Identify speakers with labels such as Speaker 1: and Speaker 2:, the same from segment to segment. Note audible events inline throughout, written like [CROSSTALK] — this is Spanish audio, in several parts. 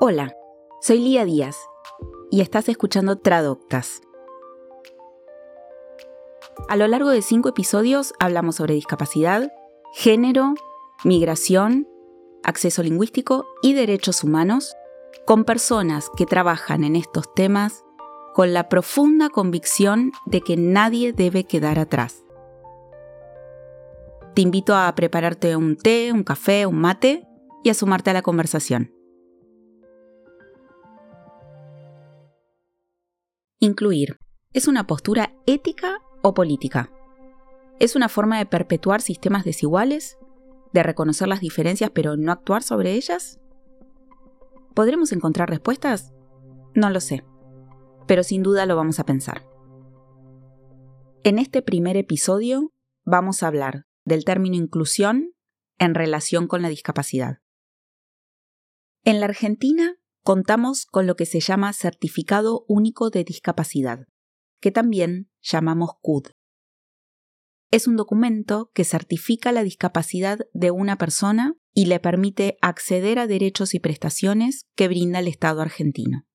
Speaker 1: Hola, soy Lía Díaz y estás escuchando Tradoctas. A lo largo de cinco episodios hablamos sobre discapacidad, género, migración, acceso lingüístico y derechos humanos con personas que trabajan en estos temas con la profunda convicción de que nadie debe quedar atrás. Te invito a prepararte un té, un café, un mate y a sumarte a la conversación. Incluir. ¿Es una postura ética o política? ¿Es una forma de perpetuar sistemas desiguales? ¿De reconocer las diferencias pero no actuar sobre ellas? ¿Podremos encontrar respuestas? No lo sé, pero sin duda lo vamos a pensar. En este primer episodio vamos a hablar del término inclusión en relación con la discapacidad. En la Argentina contamos con lo que se llama Certificado Único de Discapacidad, que también llamamos CUD. Es un documento que certifica la discapacidad de una persona y le permite acceder a derechos y prestaciones que brinda el Estado argentino.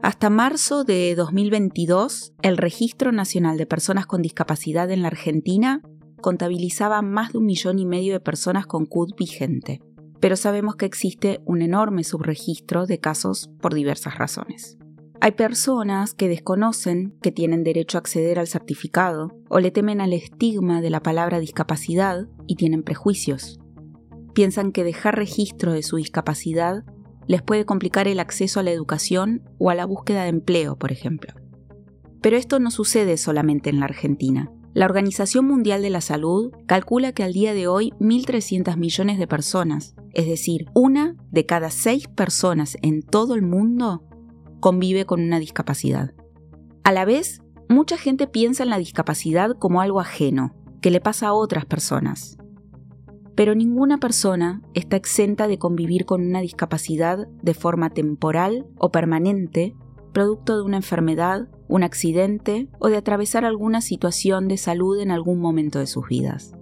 Speaker 1: Hasta marzo de 2022, el Registro Nacional de Personas con Discapacidad en la Argentina contabilizaba más de un millón y medio de personas con CUD vigente pero sabemos que existe un enorme subregistro de casos por diversas razones. Hay personas que desconocen que tienen derecho a acceder al certificado o le temen al estigma de la palabra discapacidad y tienen prejuicios. Piensan que dejar registro de su discapacidad les puede complicar el acceso a la educación o a la búsqueda de empleo, por ejemplo. Pero esto no sucede solamente en la Argentina. La Organización Mundial de la Salud calcula que al día de hoy 1.300 millones de personas, es decir, una de cada seis personas en todo el mundo, convive con una discapacidad. A la vez, mucha gente piensa en la discapacidad como algo ajeno, que le pasa a otras personas. Pero ninguna persona está exenta de convivir con una discapacidad de forma temporal o permanente producto de una enfermedad, un accidente o de atravesar alguna situación de salud en algún momento de sus vidas.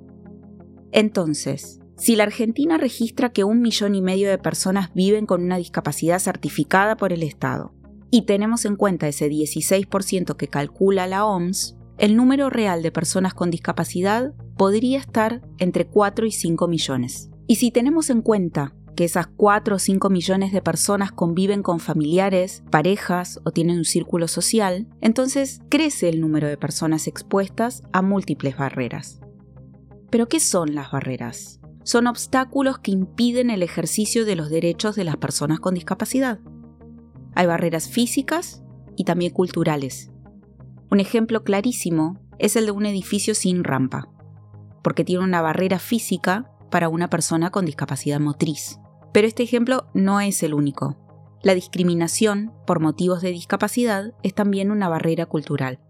Speaker 1: Entonces, si la Argentina registra que un millón y medio de personas viven con una discapacidad certificada por el Estado, y tenemos en cuenta ese 16% que calcula la OMS, el número real de personas con discapacidad podría estar entre 4 y 5 millones. Y si tenemos en cuenta que esas 4 o 5 millones de personas conviven con familiares, parejas o tienen un círculo social, entonces crece el número de personas expuestas a múltiples barreras. Pero ¿qué son las barreras? Son obstáculos que impiden el ejercicio de los derechos de las personas con discapacidad. Hay barreras físicas y también culturales. Un ejemplo clarísimo es el de un edificio sin rampa, porque tiene una barrera física para una persona con discapacidad motriz. Pero este ejemplo no es el único. La discriminación por motivos de discapacidad es también una barrera cultural.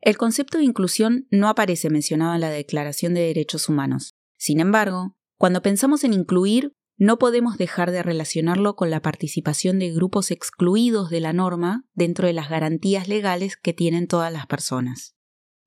Speaker 1: El concepto de inclusión no aparece mencionado en la Declaración de Derechos Humanos. Sin embargo, cuando pensamos en incluir, no podemos dejar de relacionarlo con la participación de grupos excluidos de la norma dentro de las garantías legales que tienen todas las personas.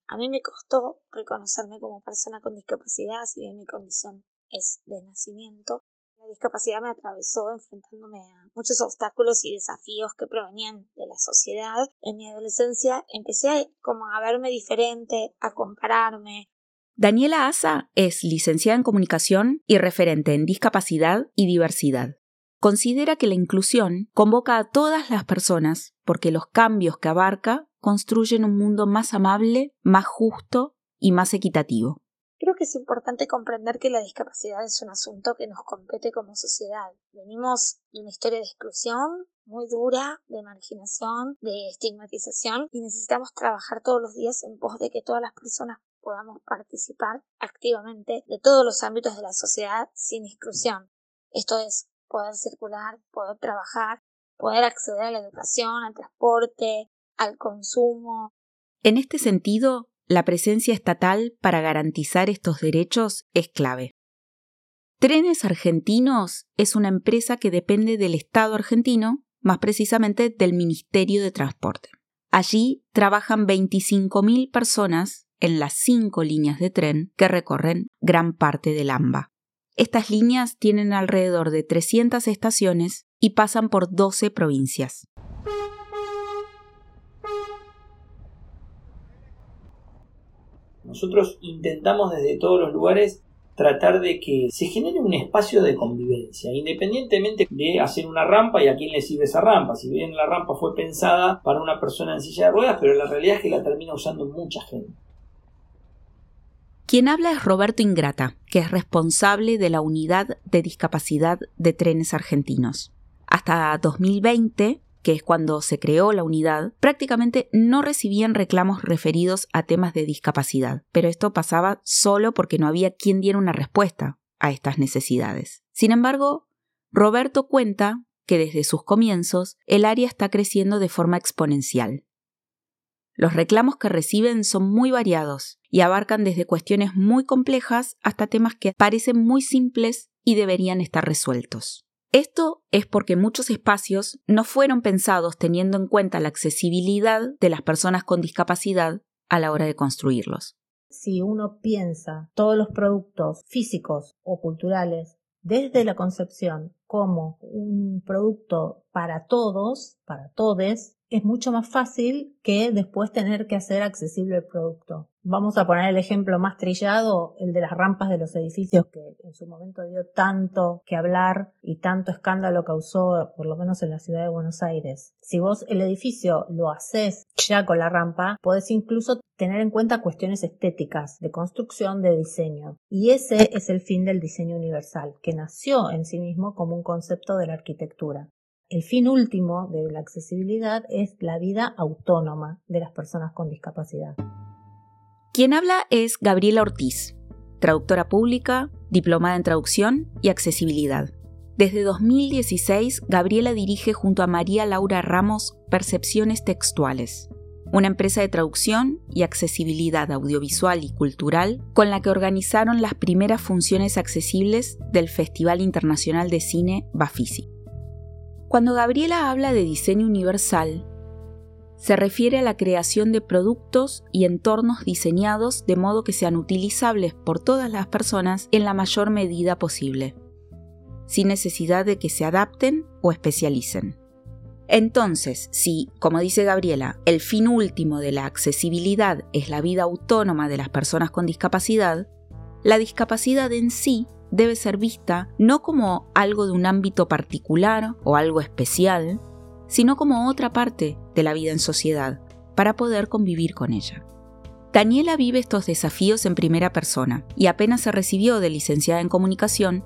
Speaker 2: A mí me costó reconocerme como persona con discapacidad, si bien mi condición es de nacimiento. La discapacidad me atravesó enfrentándome a muchos obstáculos y desafíos que provenían de la sociedad. En mi adolescencia empecé como a verme diferente, a compararme.
Speaker 1: Daniela Asa es licenciada en comunicación y referente en discapacidad y diversidad. Considera que la inclusión convoca a todas las personas porque los cambios que abarca construyen un mundo más amable, más justo y más equitativo.
Speaker 2: Creo que es importante comprender que la discapacidad es un asunto que nos compete como sociedad. Venimos de una historia de exclusión muy dura, de marginación, de estigmatización y necesitamos trabajar todos los días en pos de que todas las personas podamos participar activamente de todos los ámbitos de la sociedad sin exclusión. Esto es poder circular, poder trabajar, poder acceder a la educación, al transporte, al consumo.
Speaker 1: En este sentido, la presencia estatal para garantizar estos derechos es clave. Trenes Argentinos es una empresa que depende del Estado argentino, más precisamente del Ministerio de Transporte. Allí trabajan 25.000 personas en las cinco líneas de tren que recorren gran parte del AMBA. Estas líneas tienen alrededor de 300 estaciones y pasan por 12 provincias.
Speaker 3: Nosotros intentamos desde todos los lugares tratar de que se genere un espacio de convivencia, independientemente de hacer una rampa y a quién le sirve esa rampa. Si bien la rampa fue pensada para una persona en silla de ruedas, pero la realidad es que la termina usando mucha gente.
Speaker 1: Quien habla es Roberto Ingrata, que es responsable de la unidad de discapacidad de trenes argentinos. Hasta 2020, que es cuando se creó la unidad, prácticamente no recibían reclamos referidos a temas de discapacidad, pero esto pasaba solo porque no había quien diera una respuesta a estas necesidades. Sin embargo, Roberto cuenta que desde sus comienzos el área está creciendo de forma exponencial. Los reclamos que reciben son muy variados y abarcan desde cuestiones muy complejas hasta temas que parecen muy simples y deberían estar resueltos. Esto es porque muchos espacios no fueron pensados teniendo en cuenta la accesibilidad de las personas con discapacidad a la hora de construirlos.
Speaker 4: Si uno piensa todos los productos físicos o culturales desde la concepción como un producto para todos, para todes, es mucho más fácil que después tener que hacer accesible el producto. Vamos a poner el ejemplo más trillado, el de las rampas de los edificios que en su momento dio tanto que hablar y tanto escándalo causó, por lo menos en la ciudad de Buenos Aires. Si vos el edificio lo haces ya con la rampa, podés incluso tener en cuenta cuestiones estéticas, de construcción, de diseño. Y ese es el fin del diseño universal, que nació en sí mismo como un concepto de la arquitectura. El fin último de la accesibilidad es la vida autónoma de las personas con discapacidad.
Speaker 1: Quien habla es Gabriela Ortiz, traductora pública, diplomada en traducción y accesibilidad. Desde 2016, Gabriela dirige junto a María Laura Ramos Percepciones Textuales, una empresa de traducción y accesibilidad audiovisual y cultural con la que organizaron las primeras funciones accesibles del Festival Internacional de Cine Bafisi. Cuando Gabriela habla de diseño universal, se refiere a la creación de productos y entornos diseñados de modo que sean utilizables por todas las personas en la mayor medida posible, sin necesidad de que se adapten o especialicen. Entonces, si, como dice Gabriela, el fin último de la accesibilidad es la vida autónoma de las personas con discapacidad, la discapacidad en sí debe ser vista no como algo de un ámbito particular o algo especial, sino como otra parte de la vida en sociedad, para poder convivir con ella. Daniela vive estos desafíos en primera persona y apenas se recibió de licenciada en comunicación,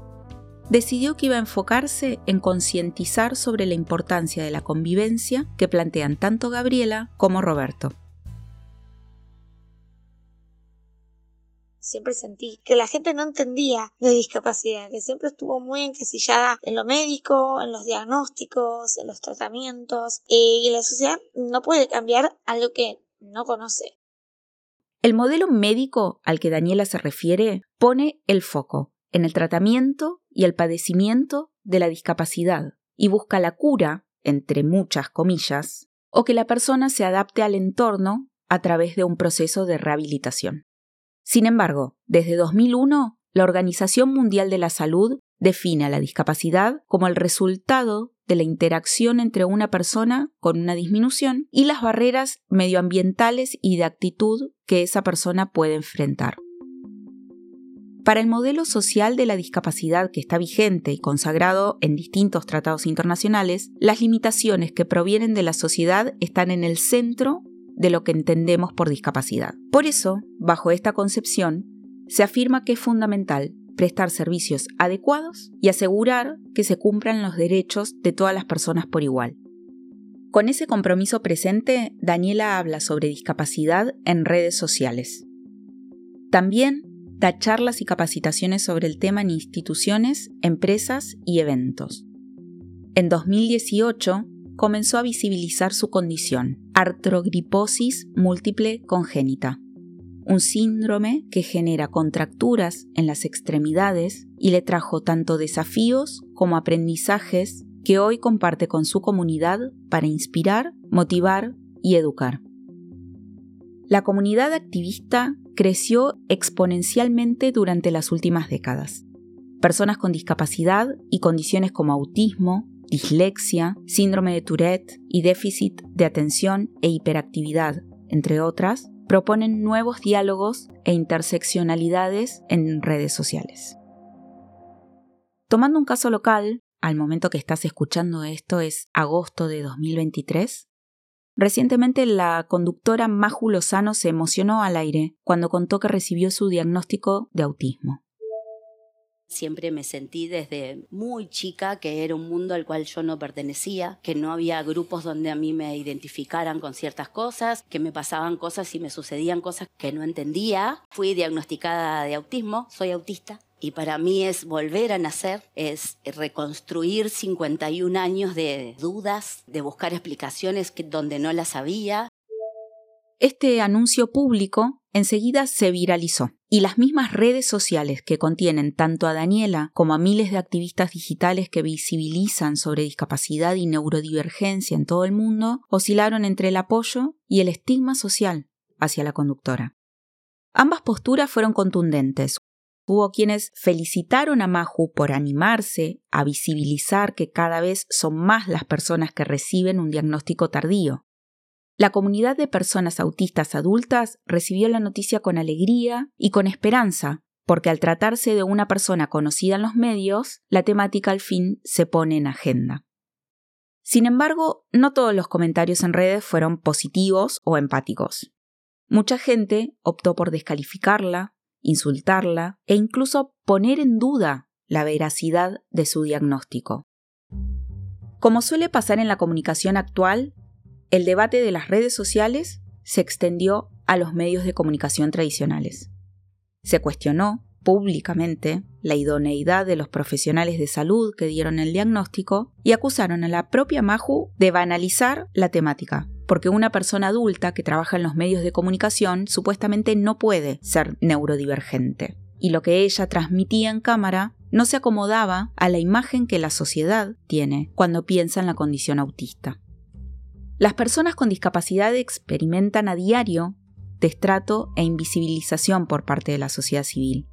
Speaker 1: decidió que iba a enfocarse en concientizar sobre la importancia de la convivencia que plantean tanto Gabriela como Roberto.
Speaker 2: Siempre sentí que la gente no entendía de discapacidad, que siempre estuvo muy encasillada en lo médico, en los diagnósticos, en los tratamientos, y la sociedad no puede cambiar algo que no conoce.
Speaker 1: El modelo médico al que Daniela se refiere pone el foco en el tratamiento y el padecimiento de la discapacidad y busca la cura, entre muchas comillas, o que la persona se adapte al entorno a través de un proceso de rehabilitación. Sin embargo, desde 2001, la Organización Mundial de la Salud define a la discapacidad como el resultado de la interacción entre una persona con una disminución y las barreras medioambientales y de actitud que esa persona puede enfrentar. Para el modelo social de la discapacidad que está vigente y consagrado en distintos tratados internacionales, las limitaciones que provienen de la sociedad están en el centro de lo que entendemos por discapacidad. Por eso, bajo esta concepción, se afirma que es fundamental prestar servicios adecuados y asegurar que se cumplan los derechos de todas las personas por igual. Con ese compromiso presente, Daniela habla sobre discapacidad en redes sociales. También da charlas y capacitaciones sobre el tema en instituciones, empresas y eventos. En 2018 comenzó a visibilizar su condición, artrogriposis múltiple congénita, un síndrome que genera contracturas en las extremidades y le trajo tanto desafíos como aprendizajes que hoy comparte con su comunidad para inspirar, motivar y educar. La comunidad activista creció exponencialmente durante las últimas décadas. personas con discapacidad y condiciones como autismo, dislexia, síndrome de Tourette y déficit de atención e hiperactividad, entre otras, proponen nuevos diálogos e interseccionalidades en redes sociales. Tomando un caso local, al momento que estás escuchando esto es agosto de 2023, recientemente la conductora Maju Lozano se emocionó al aire cuando contó que recibió su diagnóstico de autismo.
Speaker 5: Siempre me sentí desde muy chica que era un mundo al cual yo no pertenecía, que no había grupos donde a mí me identificaran con ciertas cosas, que me pasaban cosas y me sucedían cosas que no entendía. Fui diagnosticada de autismo, soy autista. Y para mí es volver a nacer, es reconstruir 51 años de dudas, de buscar explicaciones donde no las había.
Speaker 1: Este anuncio público enseguida se viralizó y las mismas redes sociales que contienen tanto a Daniela como a miles de activistas digitales que visibilizan sobre discapacidad y neurodivergencia en todo el mundo oscilaron entre el apoyo y el estigma social hacia la conductora. Ambas posturas fueron contundentes. Hubo quienes felicitaron a Maju por animarse a visibilizar que cada vez son más las personas que reciben un diagnóstico tardío, la comunidad de personas autistas adultas recibió la noticia con alegría y con esperanza, porque al tratarse de una persona conocida en los medios, la temática al fin se pone en agenda. Sin embargo, no todos los comentarios en redes fueron positivos o empáticos. Mucha gente optó por descalificarla, insultarla e incluso poner en duda la veracidad de su diagnóstico. Como suele pasar en la comunicación actual, el debate de las redes sociales se extendió a los medios de comunicación tradicionales. Se cuestionó públicamente la idoneidad de los profesionales de salud que dieron el diagnóstico y acusaron a la propia Maju de banalizar la temática, porque una persona adulta que trabaja en los medios de comunicación supuestamente no puede ser neurodivergente. Y lo que ella transmitía en cámara no se acomodaba a la imagen que la sociedad tiene cuando piensa en la condición autista. Las personas con discapacidad experimentan a diario destrato e invisibilización por parte de la sociedad civil.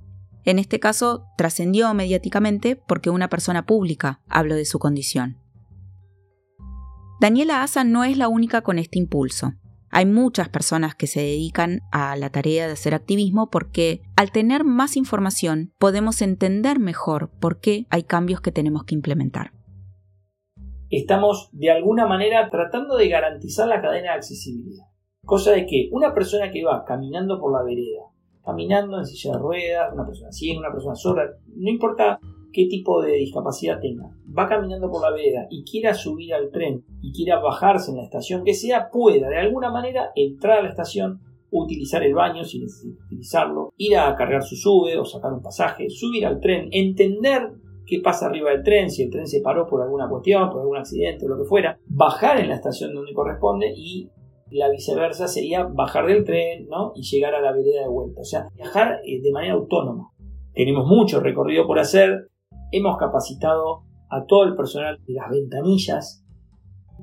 Speaker 1: En este caso, trascendió mediáticamente porque una persona pública habló de su condición. Daniela Asa no es la única con este impulso. Hay muchas personas que se dedican a la tarea de hacer activismo porque al tener más información podemos entender mejor por qué hay cambios que tenemos que implementar
Speaker 3: estamos de alguna manera tratando de garantizar la cadena de accesibilidad. Cosa de que una persona que va caminando por la vereda, caminando en silla de ruedas, una persona ciega, una persona sorda, no importa qué tipo de discapacidad tenga, va caminando por la vereda y quiera subir al tren y quiera bajarse en la estación que sea, pueda de alguna manera entrar a la estación, utilizar el baño si necesita utilizarlo, ir a cargar su sube o sacar un pasaje, subir al tren, entender qué pasa arriba del tren, si el tren se paró por alguna cuestión, por algún accidente o lo que fuera, bajar en la estación donde corresponde y la viceversa sería bajar del tren ¿no? y llegar a la vereda de vuelta. O sea, viajar eh, de manera autónoma. Tenemos mucho recorrido por hacer. Hemos capacitado a todo el personal de las ventanillas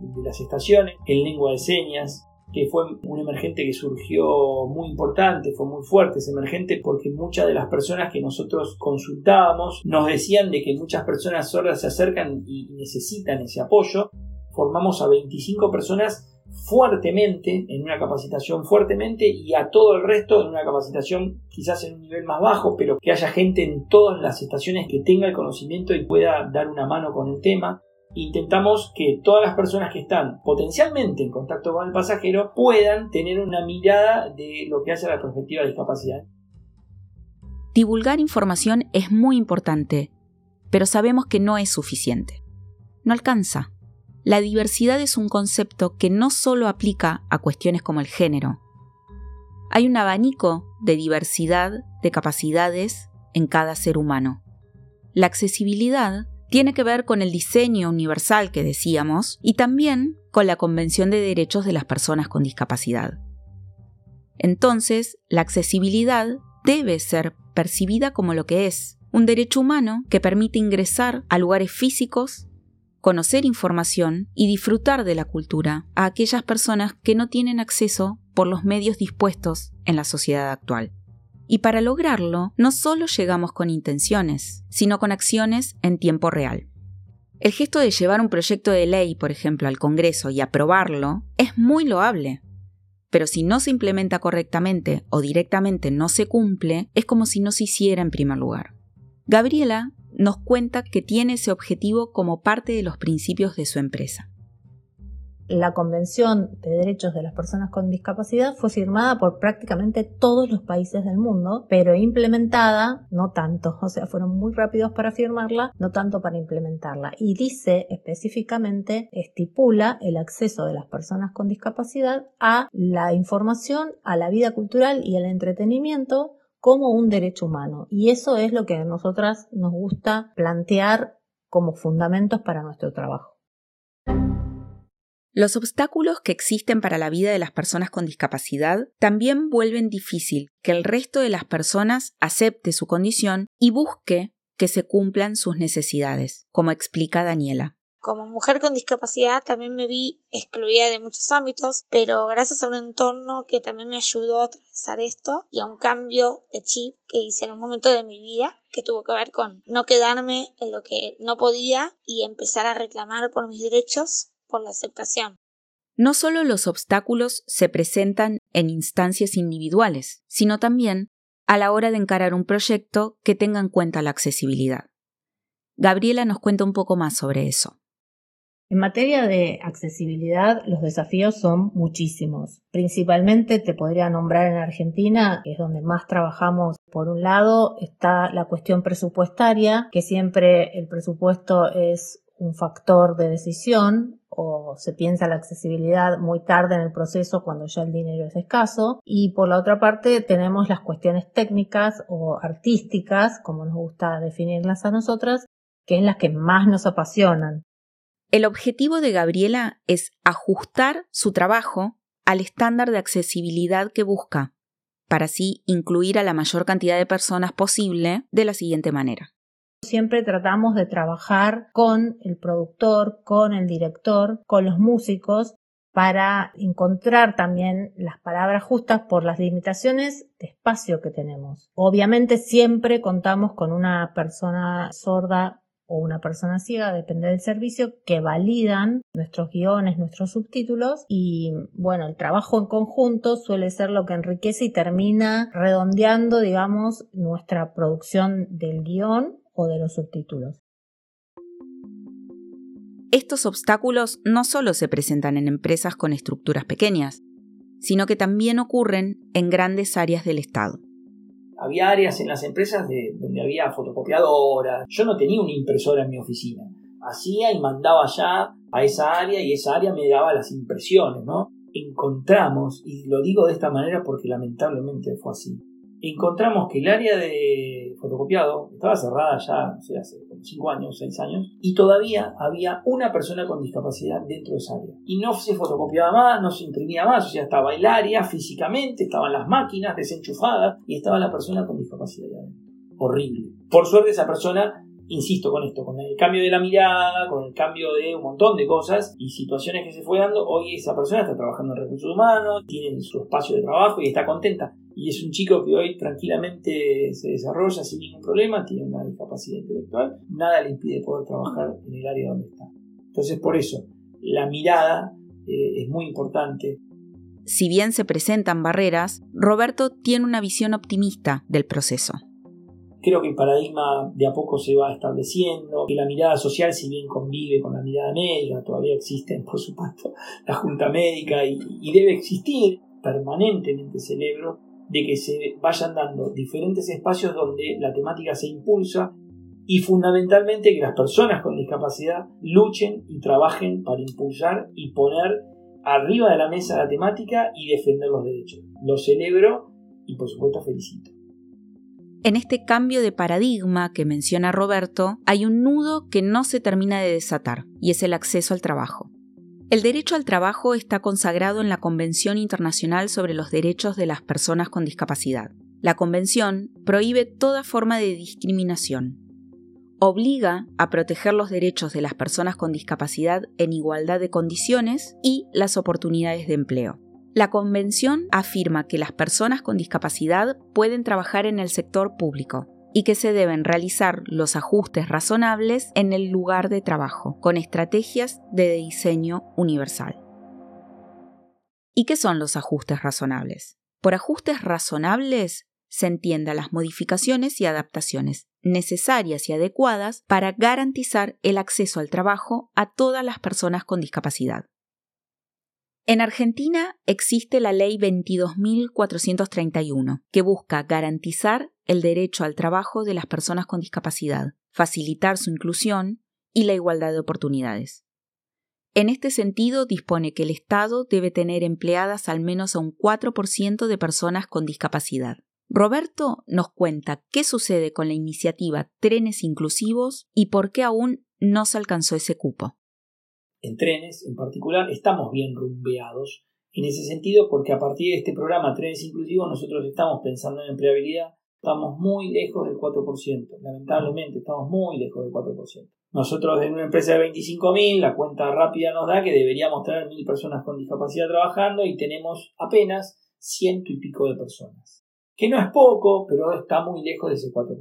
Speaker 3: de las estaciones en lengua de señas, que fue un emergente que surgió muy importante, fue muy fuerte ese emergente porque muchas de las personas que nosotros consultábamos nos decían de que muchas personas sordas se acercan y necesitan ese apoyo. Formamos a 25 personas fuertemente en una capacitación fuertemente y a todo el resto en una capacitación quizás en un nivel más bajo, pero que haya gente en todas las estaciones que tenga el conocimiento y pueda dar una mano con el tema intentamos que todas las personas que están potencialmente en contacto con el pasajero puedan tener una mirada de lo que hace la perspectiva de discapacidad.
Speaker 1: Divulgar información es muy importante, pero sabemos que no es suficiente. No alcanza. La diversidad es un concepto que no solo aplica a cuestiones como el género. Hay un abanico de diversidad de capacidades en cada ser humano. La accesibilidad tiene que ver con el diseño universal que decíamos y también con la Convención de Derechos de las Personas con Discapacidad. Entonces, la accesibilidad debe ser percibida como lo que es, un derecho humano que permite ingresar a lugares físicos, conocer información y disfrutar de la cultura a aquellas personas que no tienen acceso por los medios dispuestos en la sociedad actual. Y para lograrlo, no solo llegamos con intenciones, sino con acciones en tiempo real. El gesto de llevar un proyecto de ley, por ejemplo, al Congreso y aprobarlo es muy loable. Pero si no se implementa correctamente o directamente no se cumple, es como si no se hiciera en primer lugar. Gabriela nos cuenta que tiene ese objetivo como parte de los principios de su empresa
Speaker 4: la Convención de Derechos de las Personas con Discapacidad fue firmada por prácticamente todos los países del mundo, pero implementada no tanto, o sea, fueron muy rápidos para firmarla, no tanto para implementarla. Y dice específicamente, estipula el acceso de las personas con discapacidad a la información, a la vida cultural y al entretenimiento como un derecho humano. Y eso es lo que a nosotras nos gusta plantear como fundamentos para nuestro trabajo.
Speaker 1: Los obstáculos que existen para la vida de las personas con discapacidad también vuelven difícil que el resto de las personas acepte su condición y busque que se cumplan sus necesidades, como explica Daniela.
Speaker 2: Como mujer con discapacidad también me vi excluida de muchos ámbitos, pero gracias a un entorno que también me ayudó a atravesar esto y a un cambio de chip que hice en un momento de mi vida que tuvo que ver con no quedarme en lo que no podía y empezar a reclamar por mis derechos por la aceptación.
Speaker 1: No solo los obstáculos se presentan en instancias individuales, sino también a la hora de encarar un proyecto que tenga en cuenta la accesibilidad. Gabriela nos cuenta un poco más sobre eso.
Speaker 4: En materia de accesibilidad, los desafíos son muchísimos. Principalmente te podría nombrar en Argentina, que es donde más trabajamos. Por un lado está la cuestión presupuestaria, que siempre el presupuesto es un factor de decisión o se piensa la accesibilidad muy tarde en el proceso cuando ya el dinero es escaso. Y por la otra parte tenemos las cuestiones técnicas o artísticas, como nos gusta definirlas a nosotras, que es las que más nos apasionan.
Speaker 1: El objetivo de Gabriela es ajustar su trabajo al estándar de accesibilidad que busca, para así incluir a la mayor cantidad de personas posible de la siguiente manera.
Speaker 4: Siempre tratamos de trabajar con el productor, con el director, con los músicos para encontrar también las palabras justas por las limitaciones de espacio que tenemos. Obviamente siempre contamos con una persona sorda o una persona ciega, depende del servicio, que validan nuestros guiones, nuestros subtítulos y bueno, el trabajo en conjunto suele ser lo que enriquece y termina redondeando, digamos, nuestra producción del guion o de los subtítulos.
Speaker 1: Estos obstáculos no solo se presentan en empresas con estructuras pequeñas, sino que también ocurren en grandes áreas del Estado.
Speaker 3: Había áreas en las empresas donde había fotocopiadoras. Yo no tenía una impresora en mi oficina. Hacía y mandaba ya a esa área y esa área me daba las impresiones, ¿no? Encontramos, y lo digo de esta manera porque lamentablemente fue así, encontramos que el área de fotocopiado estaba cerrada ya, no sé, hace como 5 años, 6 años, y todavía había una persona con discapacidad dentro de esa área. Y no se fotocopiaba más, no se imprimía más, o sea, estaba el área físicamente, estaban las máquinas desenchufadas y estaba la persona con discapacidad. Horrible. Por suerte esa persona insisto con esto, con el cambio de la mirada, con el cambio de un montón de cosas y situaciones que se fue dando, hoy esa persona está trabajando en recursos humanos, tiene su espacio de trabajo y está contenta. Y es un chico que hoy tranquilamente se desarrolla sin ningún problema, tiene una discapacidad intelectual, nada le impide poder trabajar en el área donde está. Entonces por eso, la mirada eh, es muy importante.
Speaker 1: Si bien se presentan barreras, Roberto tiene una visión optimista del proceso.
Speaker 3: Creo que el paradigma de a poco se va estableciendo, que la mirada social, si bien convive con la mirada médica, todavía existe, [LAUGHS] por supuesto, la junta médica y, debe existir permanentemente, celebro, de que se vayan dando diferentes espacios donde la temática se impulsa y fundamentalmente que las personas con discapacidad luchen y trabajen para impulsar y poner arriba de la mesa la temática y defender los derechos. Lo celebro y por supuesto felicito.
Speaker 1: En este cambio de paradigma que menciona Roberto, hay un nudo que no se termina de desatar, y es el acceso al trabajo. El derecho al trabajo está consagrado en la Convención Internacional sobre los Derechos de las Personas con Discapacidad. La Convención prohíbe toda forma de discriminación. Obliga a proteger los derechos de las personas con discapacidad en igualdad de condiciones y las oportunidades de empleo. La Convención afirma que las personas con discapacidad pueden trabajar en el sector público y que se deben realizar los ajustes razonables en el lugar de trabajo, con estrategias de diseño universal. ¿Y qué son los ajustes razonables? Por ajustes razonables se entiendan las modificaciones y adaptaciones necesarias y adecuadas para garantizar el acceso al trabajo a todas las personas con discapacidad. En Argentina existe la Ley 22.431, que busca garantizar el derecho al trabajo de las personas con discapacidad, facilitar su inclusión y la igualdad de oportunidades. En este sentido, dispone que el Estado debe tener empleadas al menos a un 4% de personas con discapacidad. Roberto nos cuenta qué sucede con la iniciativa Trenes Inclusivos y por qué aún no se alcanzó ese cupo.
Speaker 3: En trenes, en particular, estamos bien rumbeados en ese sentido porque a partir de este programa Trenes Inclusivos nosotros estamos pensando en empleabilidad, estamos muy lejos del 4%, lamentablemente estamos muy lejos del 4%. Nosotros en una empresa de 25.000, la cuenta rápida nos da que deberíamos tener 1.000 personas con discapacidad trabajando y tenemos apenas ciento y pico de personas. Que no es poco, pero está muy lejos de ese 4%.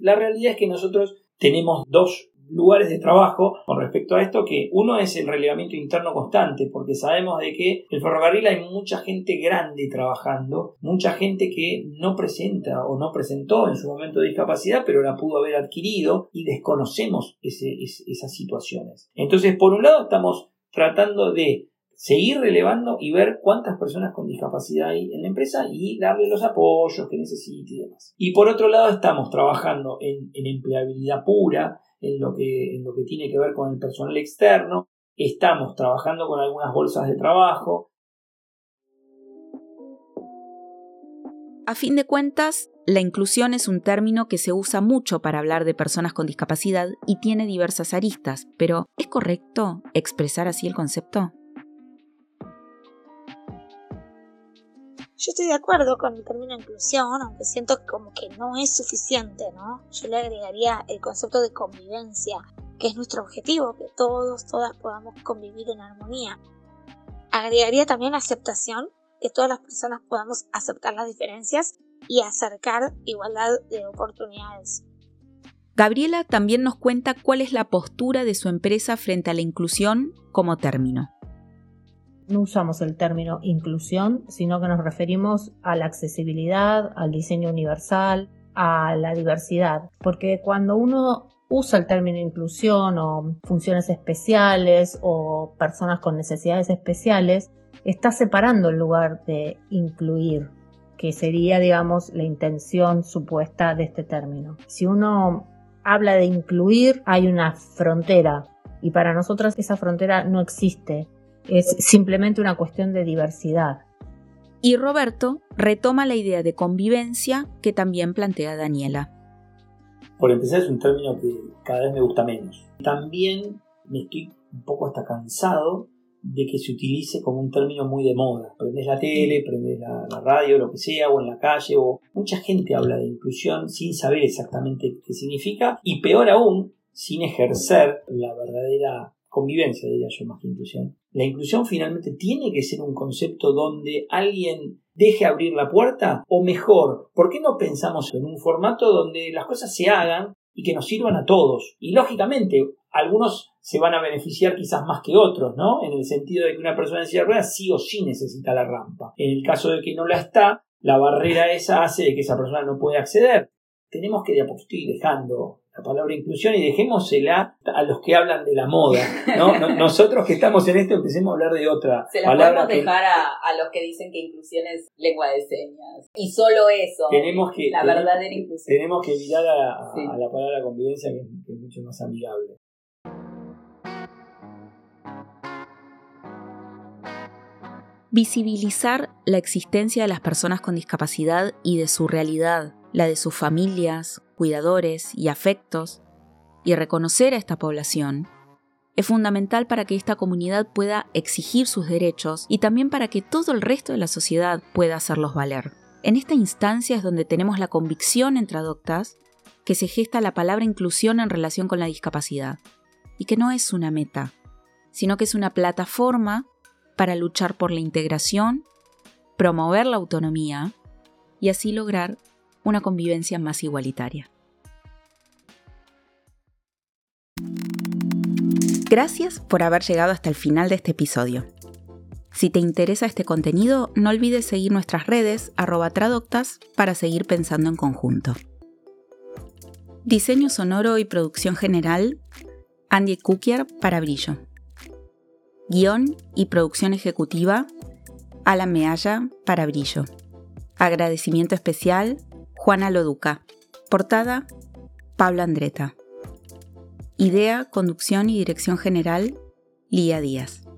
Speaker 3: La realidad es que nosotros tenemos dos lugares de trabajo con respecto a esto, que uno es el relevamiento interno constante, porque sabemos de que el ferrocarril hay mucha gente grande trabajando, mucha gente que no presenta o no presentó en su momento discapacidad, pero la pudo haber adquirido y desconocemos esas situaciones. Entonces, por un lado, estamos tratando de seguir relevando y ver cuántas personas con discapacidad hay en la empresa y darle los apoyos que necesite y demás. Y por otro lado, estamos trabajando en, en empleabilidad pura, en lo, que, en lo que tiene que ver con el personal externo. Estamos trabajando con algunas bolsas de trabajo.
Speaker 1: A fin de cuentas, la inclusión es un término que se usa mucho para hablar de personas con discapacidad y tiene diversas aristas, pero ¿es correcto expresar así el concepto?
Speaker 2: Yo estoy de acuerdo con el término inclusión, aunque siento como que no es suficiente, ¿no? Yo le agregaría el concepto de convivencia, que es nuestro objetivo, que todos, todas podamos convivir en armonía. Agregaría también aceptación, que todas las personas podamos aceptar las diferencias y acercar igualdad de oportunidades.
Speaker 1: Gabriela también nos cuenta cuál es la postura de su empresa frente a la inclusión como término
Speaker 4: no usamos el término inclusión, sino que nos referimos a la accesibilidad, al diseño universal, a la diversidad. Porque cuando uno usa el término inclusión o funciones especiales o personas con necesidades especiales, está separando el lugar de incluir, que sería, digamos, la intención supuesta de este término. Si uno habla de incluir, hay una frontera y para nosotras esa frontera no existe es simplemente una cuestión de diversidad.
Speaker 1: Y Roberto retoma la idea de convivencia que también plantea Daniela.
Speaker 3: Por empezar, es un término que cada vez me gusta menos. También me estoy un poco hasta cansado de que se utilice como un término muy de moda. Prendes la tele, prendes la, la, radio, lo que sea, o en la calle, o mucha gente habla de inclusión sin saber exactamente qué significa, y peor aún, sin ejercer la verdadera convivencia, diría yo, más que inclusión. La inclusión finalmente tiene que ser un concepto donde alguien deje abrir la puerta, o mejor, ¿por qué no pensamos en un formato donde las cosas se hagan y que nos sirvan a todos? Y lógicamente, algunos se van a beneficiar quizás más que otros, ¿no? En el sentido de que una persona en silla de ruedas sí o sí necesita la rampa. En el caso de que no la está, la barrera esa hace de que esa persona no puede acceder. Tenemos que de ir dejando la palabra inclusión y dejémosela a los que hablan de la moda. ¿no? [LAUGHS] Nosotros que estamos en esto empecemos a hablar de otra
Speaker 5: Se la podemos dejar a, los que dicen que inclusión es lengua de señas. Y solo eso.
Speaker 3: Tenemos que,
Speaker 5: la verdadera inclusión.
Speaker 3: Tenemos que mirar a, la palabra convivencia que, que es mucho más amigable.
Speaker 1: Visibilizar la existencia de las personas con discapacidad y de su realidad, la de sus familias, cuidadores y afectos, y reconocer a esta población, es fundamental para que esta comunidad pueda exigir sus derechos y también para que todo el resto de la sociedad pueda hacerlos valer. En esta instancia es donde tenemos la convicción entre adoptas que se gesta la palabra inclusión en relación con la discapacidad, y que no es una meta, sino que es una plataforma para luchar por la integración promover la autonomía y así lograr una convivencia más igualitaria. Gracias por haber llegado hasta el final de este episodio. Si te interesa este contenido, no olvides seguir nuestras redes arroba para seguir pensando en conjunto. Diseño sonoro y producción general, Andy Kukier para Brillo. Guión y producción ejecutiva, Alan Mealla para Brillo. Agradecimiento especial, Juana Loduca. Portada, Pablo Andreta. Idea, conducción y dirección general, Lía Díaz.